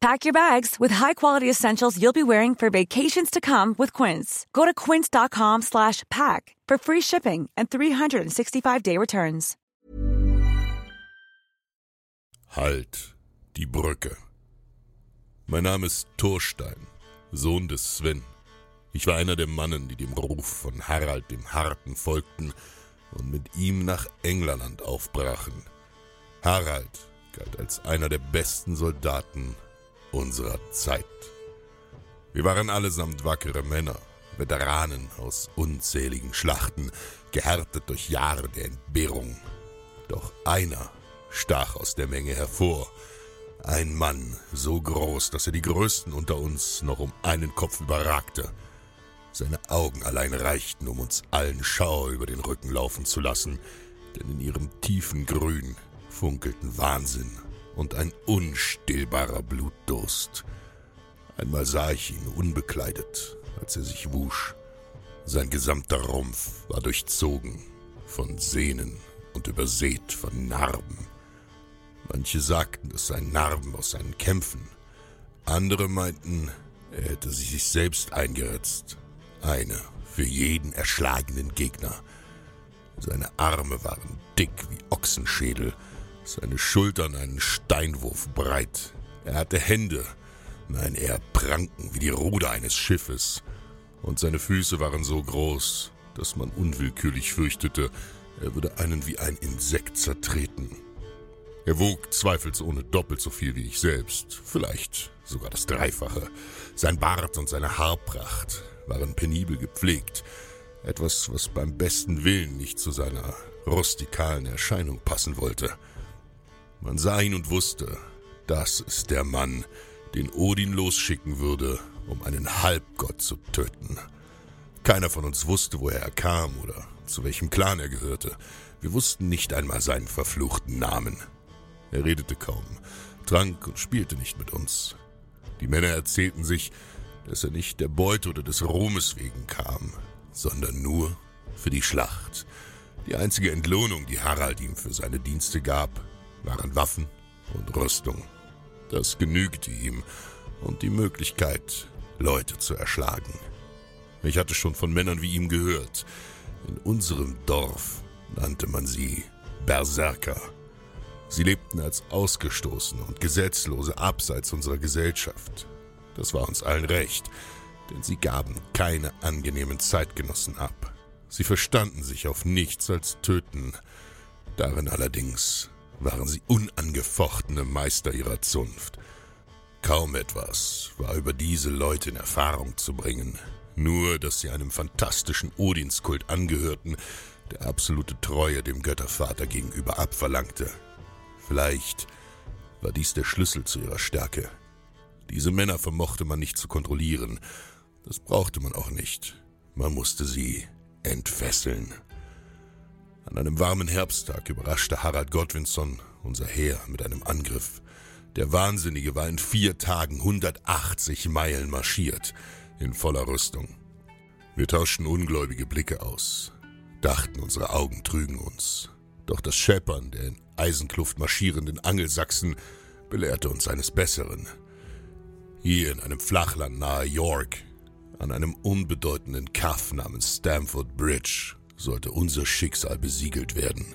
Pack your bags with high-quality essentials you'll be wearing for vacations to come with Quince. Go to quince.com slash pack for free shipping and 365-day returns. Halt, die Brücke. Mein Name ist Thorstein, Sohn des Sven. Ich war einer der Mannen, die dem Ruf von Harald dem Harten folgten und mit ihm nach England aufbrachen. Harald galt als einer der besten Soldaten unserer Zeit. Wir waren allesamt wackere Männer, Veteranen aus unzähligen Schlachten, gehärtet durch Jahre der Entbehrung. Doch einer stach aus der Menge hervor. Ein Mann so groß, dass er die Größten unter uns noch um einen Kopf überragte. Seine Augen allein reichten, um uns allen Schauer über den Rücken laufen zu lassen, denn in ihrem tiefen Grün funkelten Wahnsinn und ein unstillbarer Blutdurst. Einmal sah ich ihn unbekleidet, als er sich wusch. Sein gesamter Rumpf war durchzogen von Sehnen und übersät von Narben. Manche sagten, es seien Narben aus seinen Kämpfen. Andere meinten, er hätte sich selbst eingeritzt. Eine für jeden erschlagenen Gegner. Seine Arme waren dick wie Ochsenschädel, seine Schultern einen Steinwurf breit. Er hatte Hände, nein, eher Pranken wie die Ruder eines Schiffes. Und seine Füße waren so groß, dass man unwillkürlich fürchtete, er würde einen wie ein Insekt zertreten. Er wog zweifelsohne doppelt so viel wie ich selbst, vielleicht sogar das Dreifache. Sein Bart und seine Haarpracht waren penibel gepflegt, etwas, was beim besten Willen nicht zu seiner rustikalen Erscheinung passen wollte. Man sah ihn und wusste, das ist der Mann, den Odin losschicken würde, um einen Halbgott zu töten. Keiner von uns wusste, woher er kam oder zu welchem Clan er gehörte. Wir wussten nicht einmal seinen verfluchten Namen. Er redete kaum, trank und spielte nicht mit uns. Die Männer erzählten sich, dass er nicht der Beute oder des Ruhmes wegen kam, sondern nur für die Schlacht. Die einzige Entlohnung, die Harald ihm für seine Dienste gab, waren Waffen und Rüstung. Das genügte ihm und die Möglichkeit, Leute zu erschlagen. Ich hatte schon von Männern wie ihm gehört. In unserem Dorf nannte man sie Berserker. Sie lebten als Ausgestoßene und Gesetzlose abseits unserer Gesellschaft. Das war uns allen recht, denn sie gaben keine angenehmen Zeitgenossen ab. Sie verstanden sich auf nichts als Töten. Darin allerdings waren sie unangefochtene Meister ihrer Zunft. Kaum etwas war über diese Leute in Erfahrung zu bringen, nur dass sie einem fantastischen Odinskult angehörten, der absolute Treue dem Göttervater gegenüber abverlangte. Vielleicht war dies der Schlüssel zu ihrer Stärke. Diese Männer vermochte man nicht zu kontrollieren. Das brauchte man auch nicht. Man musste sie entfesseln. An einem warmen Herbsttag überraschte Harald Godwinson unser Heer mit einem Angriff. Der Wahnsinnige war in vier Tagen 180 Meilen marschiert, in voller Rüstung. Wir tauschten ungläubige Blicke aus. dachten, unsere Augen trügen uns. Doch das Scheppern der in Eisenkluft marschierenden Angelsachsen belehrte uns eines Besseren. Hier in einem Flachland nahe York, an einem unbedeutenden Kaff namens Stamford Bridge, sollte unser Schicksal besiegelt werden.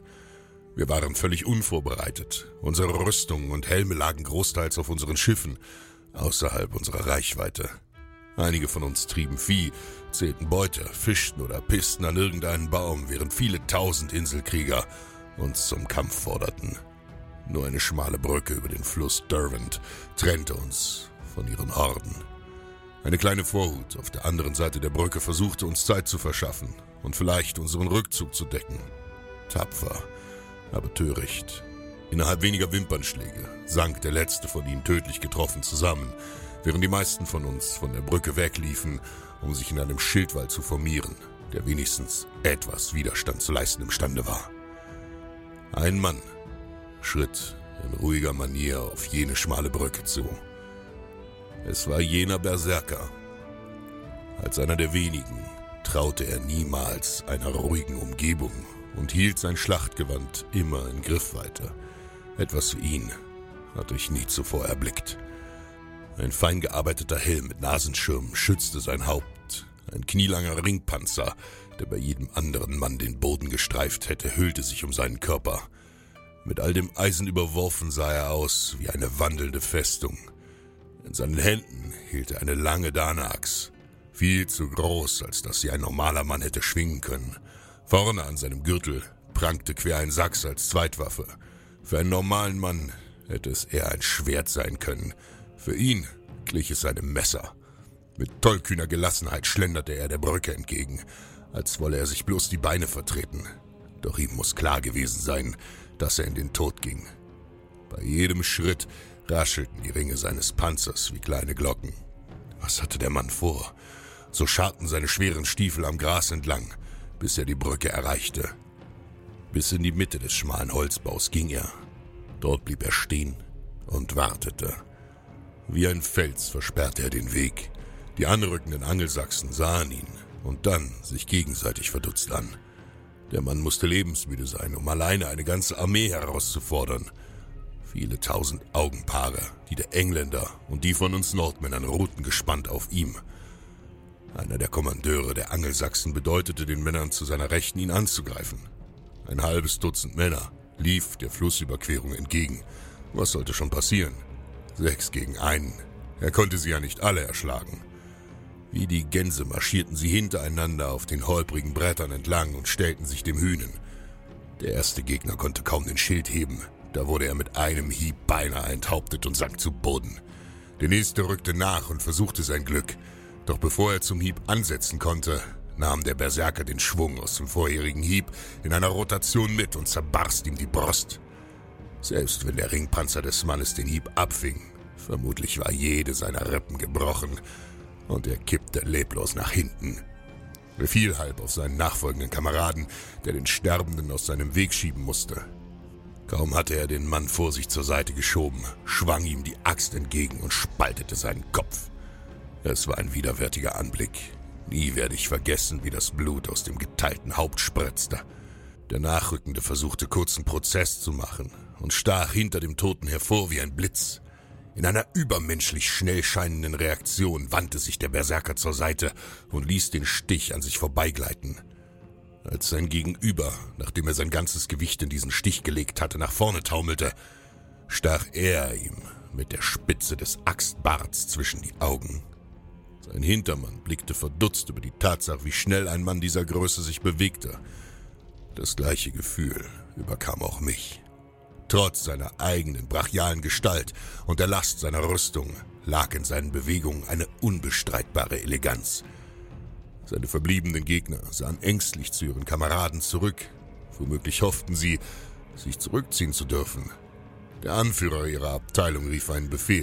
Wir waren völlig unvorbereitet. Unsere Rüstungen und Helme lagen großteils auf unseren Schiffen, außerhalb unserer Reichweite. Einige von uns trieben Vieh, zählten Beute, fischten oder pissten an irgendeinen Baum, während viele tausend Inselkrieger uns zum Kampf forderten. Nur eine schmale Brücke über den Fluss Derwent trennte uns von ihren Horden. Eine kleine Vorhut auf der anderen Seite der Brücke versuchte uns Zeit zu verschaffen und vielleicht unseren Rückzug zu decken. Tapfer, aber töricht. Innerhalb weniger Wimpernschläge sank der letzte von ihnen tödlich getroffen zusammen, während die meisten von uns von der Brücke wegliefen, um sich in einem Schildwall zu formieren, der wenigstens etwas Widerstand zu leisten imstande war. Ein Mann schritt in ruhiger Manier auf jene schmale Brücke zu. Es war jener Berserker. Als einer der wenigen traute er niemals einer ruhigen Umgebung und hielt sein Schlachtgewand immer in Griffweite. Etwas wie ihn hatte ich nie zuvor erblickt. Ein fein gearbeiteter Helm mit Nasenschirm schützte sein Haupt. Ein knielanger Ringpanzer, der bei jedem anderen Mann den Boden gestreift hätte, hüllte sich um seinen Körper. Mit all dem Eisen überworfen sah er aus wie eine wandelnde Festung. In seinen Händen hielt er eine lange Danax, viel zu groß, als dass sie ein normaler Mann hätte schwingen können. Vorne an seinem Gürtel prangte quer ein Sachs als Zweitwaffe. Für einen normalen Mann hätte es eher ein Schwert sein können. Für ihn glich es einem Messer. Mit tollkühner Gelassenheit schlenderte er der Brücke entgegen, als wolle er sich bloß die Beine vertreten. Doch ihm muss klar gewesen sein, dass er in den Tod ging. Bei jedem Schritt raschelten die Ringe seines Panzers wie kleine Glocken. Was hatte der Mann vor? So scharten seine schweren Stiefel am Gras entlang, bis er die Brücke erreichte. Bis in die Mitte des schmalen Holzbaus ging er. Dort blieb er stehen und wartete. Wie ein Fels versperrte er den Weg. Die anrückenden Angelsachsen sahen ihn und dann sich gegenseitig verdutzt an. Der Mann musste lebensmüde sein, um alleine eine ganze Armee herauszufordern. Viele tausend Augenpaare, die der Engländer und die von uns Nordmännern ruhten gespannt auf ihm. Einer der Kommandeure der Angelsachsen bedeutete den Männern zu seiner Rechten, ihn anzugreifen. Ein halbes Dutzend Männer lief der Flussüberquerung entgegen. Was sollte schon passieren? Sechs gegen einen. Er konnte sie ja nicht alle erschlagen. Wie die Gänse marschierten sie hintereinander auf den holprigen Brettern entlang und stellten sich dem Hühnen. Der erste Gegner konnte kaum den Schild heben. Da wurde er mit einem Hieb beinahe enthauptet und sank zu Boden. Der nächste rückte nach und versuchte sein Glück. Doch bevor er zum Hieb ansetzen konnte, nahm der Berserker den Schwung aus dem vorherigen Hieb in einer Rotation mit und zerbarst ihm die Brust. Selbst wenn der Ringpanzer des Mannes den Hieb abfing, vermutlich war jede seiner Rippen gebrochen und er kippte leblos nach hinten. Er fiel halb auf seinen nachfolgenden Kameraden, der den Sterbenden aus seinem Weg schieben musste. Kaum hatte er den Mann vor sich zur Seite geschoben, schwang ihm die Axt entgegen und spaltete seinen Kopf. Es war ein widerwärtiger Anblick. Nie werde ich vergessen, wie das Blut aus dem geteilten Haupt spritzte. Der Nachrückende versuchte kurzen Prozess zu machen und stach hinter dem Toten hervor wie ein Blitz. In einer übermenschlich schnell scheinenden Reaktion wandte sich der Berserker zur Seite und ließ den Stich an sich vorbeigleiten. Als sein Gegenüber, nachdem er sein ganzes Gewicht in diesen Stich gelegt hatte, nach vorne taumelte, stach er ihm mit der Spitze des Axtbarts zwischen die Augen. Sein Hintermann blickte verdutzt über die Tatsache, wie schnell ein Mann dieser Größe sich bewegte. Das gleiche Gefühl überkam auch mich. Trotz seiner eigenen brachialen Gestalt und der Last seiner Rüstung lag in seinen Bewegungen eine unbestreitbare Eleganz. Seine verbliebenen Gegner sahen ängstlich zu ihren Kameraden zurück. Womöglich hofften sie, sich zurückziehen zu dürfen. Der Anführer ihrer Abteilung rief einen Befehl.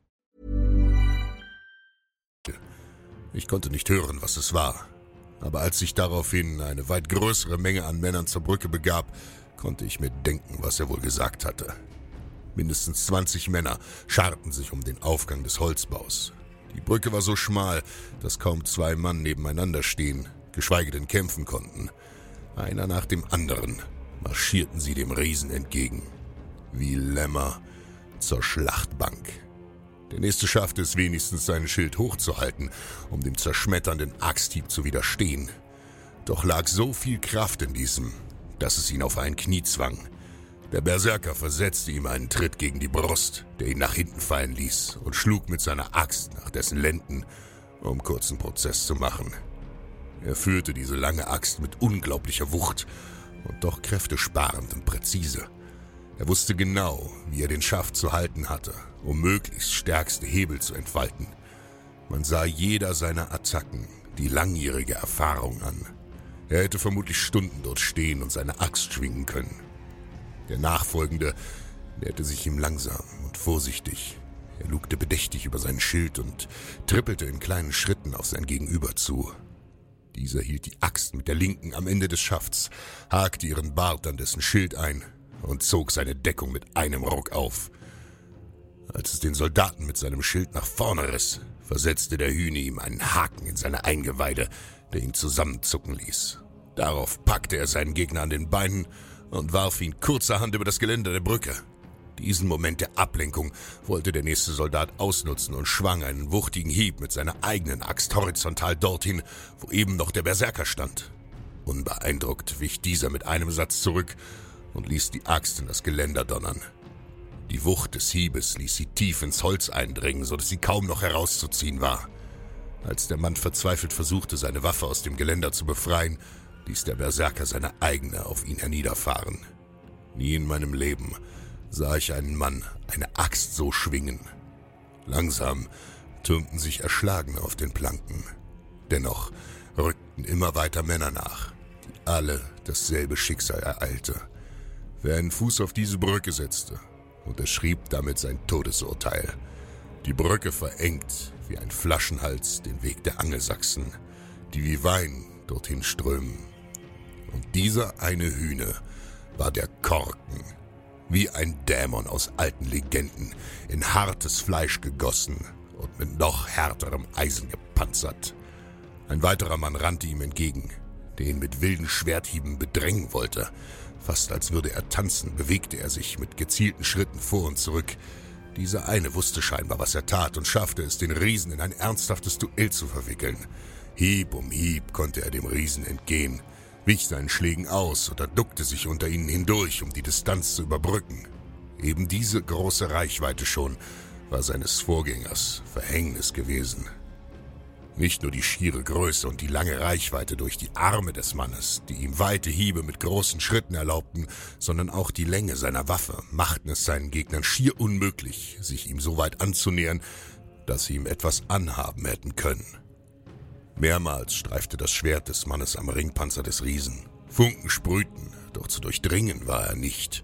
Ich konnte nicht hören, was es war. Aber als sich daraufhin eine weit größere Menge an Männern zur Brücke begab, konnte ich mir denken, was er wohl gesagt hatte. Mindestens 20 Männer scharten sich um den Aufgang des Holzbaus. Die Brücke war so schmal, dass kaum zwei Mann nebeneinander stehen, geschweige denn kämpfen konnten. Einer nach dem anderen marschierten sie dem Riesen entgegen, wie Lämmer zur Schlachtbank. Der nächste schaffte es wenigstens, sein Schild hochzuhalten, um dem zerschmetternden Axthieb zu widerstehen. Doch lag so viel Kraft in diesem, dass es ihn auf ein Knie zwang. Der Berserker versetzte ihm einen Tritt gegen die Brust, der ihn nach hinten fallen ließ und schlug mit seiner Axt nach dessen Lenden, um kurzen Prozess zu machen. Er führte diese lange Axt mit unglaublicher Wucht und doch kräftesparend und präzise. Er wusste genau, wie er den Schaft zu halten hatte, um möglichst stärkste Hebel zu entfalten. Man sah jeder seiner Attacken die langjährige Erfahrung an. Er hätte vermutlich Stunden dort stehen und seine Axt schwingen können. Der Nachfolgende näherte sich ihm langsam und vorsichtig. Er lugte bedächtig über sein Schild und trippelte in kleinen Schritten auf sein Gegenüber zu. Dieser hielt die Axt mit der linken am Ende des Schafts, hakte ihren Bart an dessen Schild ein und zog seine Deckung mit einem Ruck auf. Als es den Soldaten mit seinem Schild nach vorne riss, versetzte der Hühne ihm einen Haken in seine Eingeweide, der ihn zusammenzucken ließ. Darauf packte er seinen Gegner an den Beinen und warf ihn kurzerhand über das Geländer der Brücke. Diesen Moment der Ablenkung wollte der nächste Soldat ausnutzen und schwang einen wuchtigen Hieb mit seiner eigenen Axt horizontal dorthin, wo eben noch der Berserker stand. Unbeeindruckt wich dieser mit einem Satz zurück und ließ die Axt in das Geländer donnern. Die Wucht des Hiebes ließ sie tief ins Holz eindringen, so dass sie kaum noch herauszuziehen war. Als der Mann verzweifelt versuchte, seine Waffe aus dem Geländer zu befreien, ließ der Berserker seine eigene auf ihn herniederfahren. Nie in meinem Leben sah ich einen Mann eine Axt so schwingen. Langsam türmten sich Erschlagene auf den Planken. Dennoch rückten immer weiter Männer nach, die alle dasselbe Schicksal ereilte. Wer einen Fuß auf diese Brücke setzte, unterschrieb damit sein Todesurteil. Die Brücke verengt wie ein Flaschenhals den Weg der Angelsachsen, die wie Wein dorthin strömen. Und dieser eine Hühne war der Korken, wie ein Dämon aus alten Legenden, in hartes Fleisch gegossen und mit noch härterem Eisen gepanzert. Ein weiterer Mann rannte ihm entgegen, der ihn mit wilden Schwerthieben bedrängen wollte. Fast als würde er tanzen, bewegte er sich mit gezielten Schritten vor und zurück. Dieser eine wusste scheinbar, was er tat und schaffte es, den Riesen in ein ernsthaftes Duell zu verwickeln. Hieb um Hieb konnte er dem Riesen entgehen, wich seinen Schlägen aus oder duckte sich unter ihnen hindurch, um die Distanz zu überbrücken. Eben diese große Reichweite schon war seines Vorgängers Verhängnis gewesen. Nicht nur die schiere Größe und die lange Reichweite durch die Arme des Mannes, die ihm weite Hiebe mit großen Schritten erlaubten, sondern auch die Länge seiner Waffe machten es seinen Gegnern schier unmöglich, sich ihm so weit anzunähern, dass sie ihm etwas anhaben hätten können. Mehrmals streifte das Schwert des Mannes am Ringpanzer des Riesen. Funken sprühten, doch zu durchdringen war er nicht.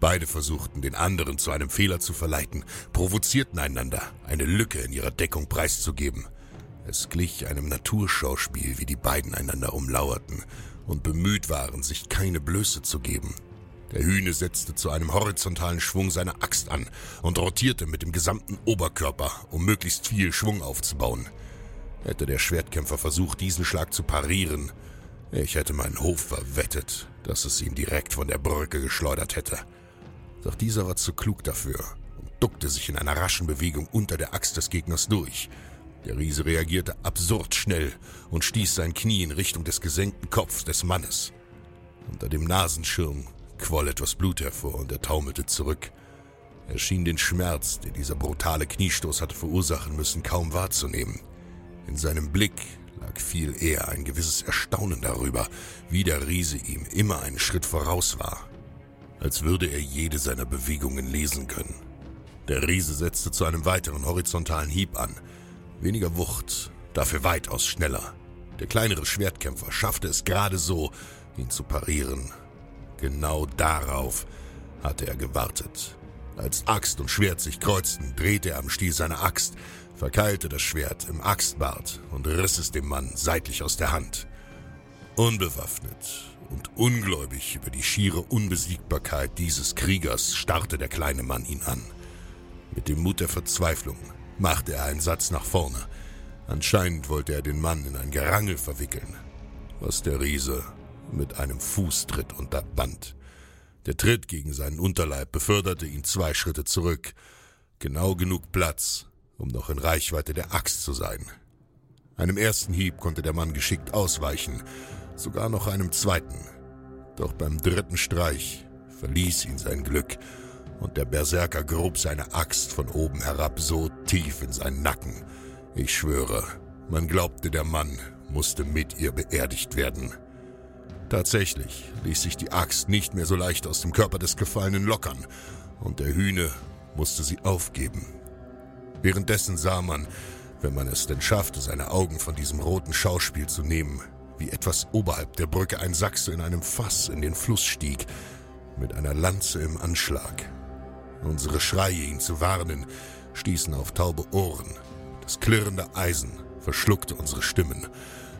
Beide versuchten, den anderen zu einem Fehler zu verleiten, provozierten einander, eine Lücke in ihrer Deckung preiszugeben. Es glich einem Naturschauspiel, wie die beiden einander umlauerten und bemüht waren, sich keine Blöße zu geben. Der Hühne setzte zu einem horizontalen Schwung seine Axt an und rotierte mit dem gesamten Oberkörper, um möglichst viel Schwung aufzubauen. Hätte der Schwertkämpfer versucht, diesen Schlag zu parieren, ich hätte meinen Hof verwettet, dass es ihn direkt von der Brücke geschleudert hätte. Doch dieser war zu klug dafür und duckte sich in einer raschen Bewegung unter der Axt des Gegners durch. Der Riese reagierte absurd schnell und stieß sein Knie in Richtung des gesenkten Kopfs des Mannes. Unter dem Nasenschirm quoll etwas Blut hervor und er taumelte zurück. Er schien den Schmerz, den dieser brutale Kniestoß hatte verursachen müssen, kaum wahrzunehmen. In seinem Blick lag viel eher ein gewisses Erstaunen darüber, wie der Riese ihm immer einen Schritt voraus war, als würde er jede seiner Bewegungen lesen können. Der Riese setzte zu einem weiteren horizontalen Hieb an. Weniger Wucht, dafür weitaus schneller. Der kleinere Schwertkämpfer schaffte es gerade so, ihn zu parieren. Genau darauf hatte er gewartet. Als Axt und Schwert sich kreuzten, drehte er am Stiel seiner Axt, verkeilte das Schwert im Axtbart und riss es dem Mann seitlich aus der Hand. Unbewaffnet und ungläubig über die schiere Unbesiegbarkeit dieses Kriegers starrte der kleine Mann ihn an. Mit dem Mut der Verzweiflung machte er einen Satz nach vorne. Anscheinend wollte er den Mann in ein Gerangel verwickeln, was der Riese mit einem Fußtritt unterband. Der Tritt gegen seinen Unterleib beförderte ihn zwei Schritte zurück, genau genug Platz, um noch in Reichweite der Axt zu sein. Einem ersten Hieb konnte der Mann geschickt ausweichen, sogar noch einem zweiten. Doch beim dritten Streich verließ ihn sein Glück, und der Berserker grub seine Axt von oben herab so tief in seinen Nacken. Ich schwöre, man glaubte, der Mann musste mit ihr beerdigt werden. Tatsächlich ließ sich die Axt nicht mehr so leicht aus dem Körper des Gefallenen lockern, und der Hühne musste sie aufgeben. Währenddessen sah man, wenn man es denn schaffte, seine Augen von diesem roten Schauspiel zu nehmen, wie etwas oberhalb der Brücke ein Sachse in einem Fass in den Fluss stieg, mit einer Lanze im Anschlag. Unsere Schreie, ihn zu warnen, stießen auf taube Ohren. Das klirrende Eisen verschluckte unsere Stimmen,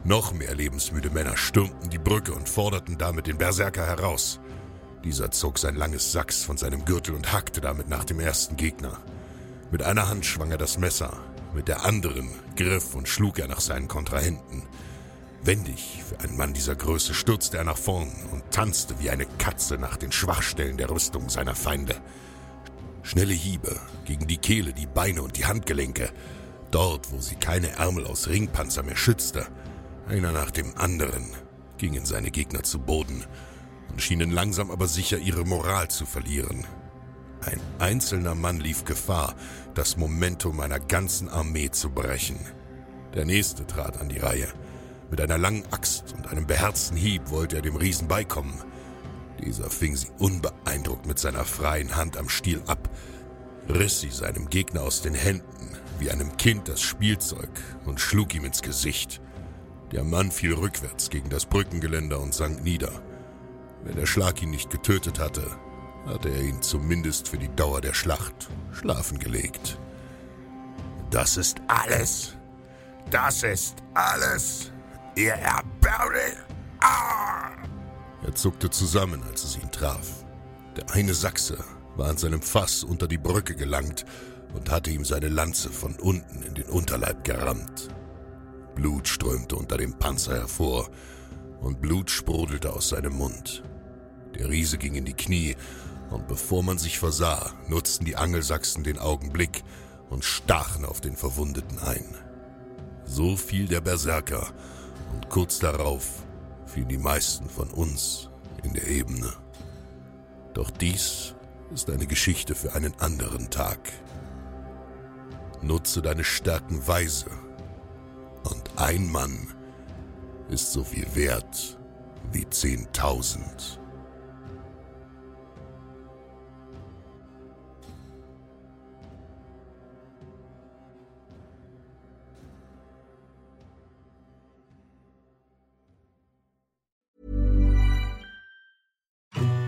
noch mehr lebensmüde Männer stürmten die Brücke und forderten damit den Berserker heraus. Dieser zog sein langes Sachs von seinem Gürtel und hackte damit nach dem ersten Gegner. Mit einer Hand schwang er das Messer, mit der anderen griff und schlug er nach seinen Kontrahenten. Wendig für einen Mann dieser Größe stürzte er nach vorn und tanzte wie eine Katze nach den Schwachstellen der Rüstung seiner Feinde. Schnelle Hiebe gegen die Kehle, die Beine und die Handgelenke, dort, wo sie keine Ärmel aus Ringpanzer mehr schützte, einer nach dem anderen gingen seine Gegner zu Boden und schienen langsam aber sicher ihre Moral zu verlieren. Ein einzelner Mann lief Gefahr, das Momentum einer ganzen Armee zu brechen. Der nächste trat an die Reihe. Mit einer langen Axt und einem beherzten Hieb wollte er dem Riesen beikommen. Dieser fing sie unbeeindruckt mit seiner freien Hand am Stiel ab, riss sie seinem Gegner aus den Händen, wie einem Kind das Spielzeug, und schlug ihm ins Gesicht. Der Mann fiel rückwärts gegen das Brückengeländer und sank nieder. Wenn der Schlag ihn nicht getötet hatte, hatte er ihn zumindest für die Dauer der Schlacht schlafen gelegt. Das ist alles. Das ist alles. Ihr erbärmlich. Ah! Er zuckte zusammen, als es ihn traf. Der eine Sachse war an seinem Fass unter die Brücke gelangt und hatte ihm seine Lanze von unten in den Unterleib gerammt. Blut strömte unter dem Panzer hervor und Blut sprudelte aus seinem Mund. Der Riese ging in die Knie und bevor man sich versah, nutzten die Angelsachsen den Augenblick und stachen auf den Verwundeten ein. So fiel der Berserker und kurz darauf fielen die meisten von uns in der Ebene. Doch dies ist eine Geschichte für einen anderen Tag. Nutze deine Stärken weise und ein Mann ist so viel wert wie zehntausend.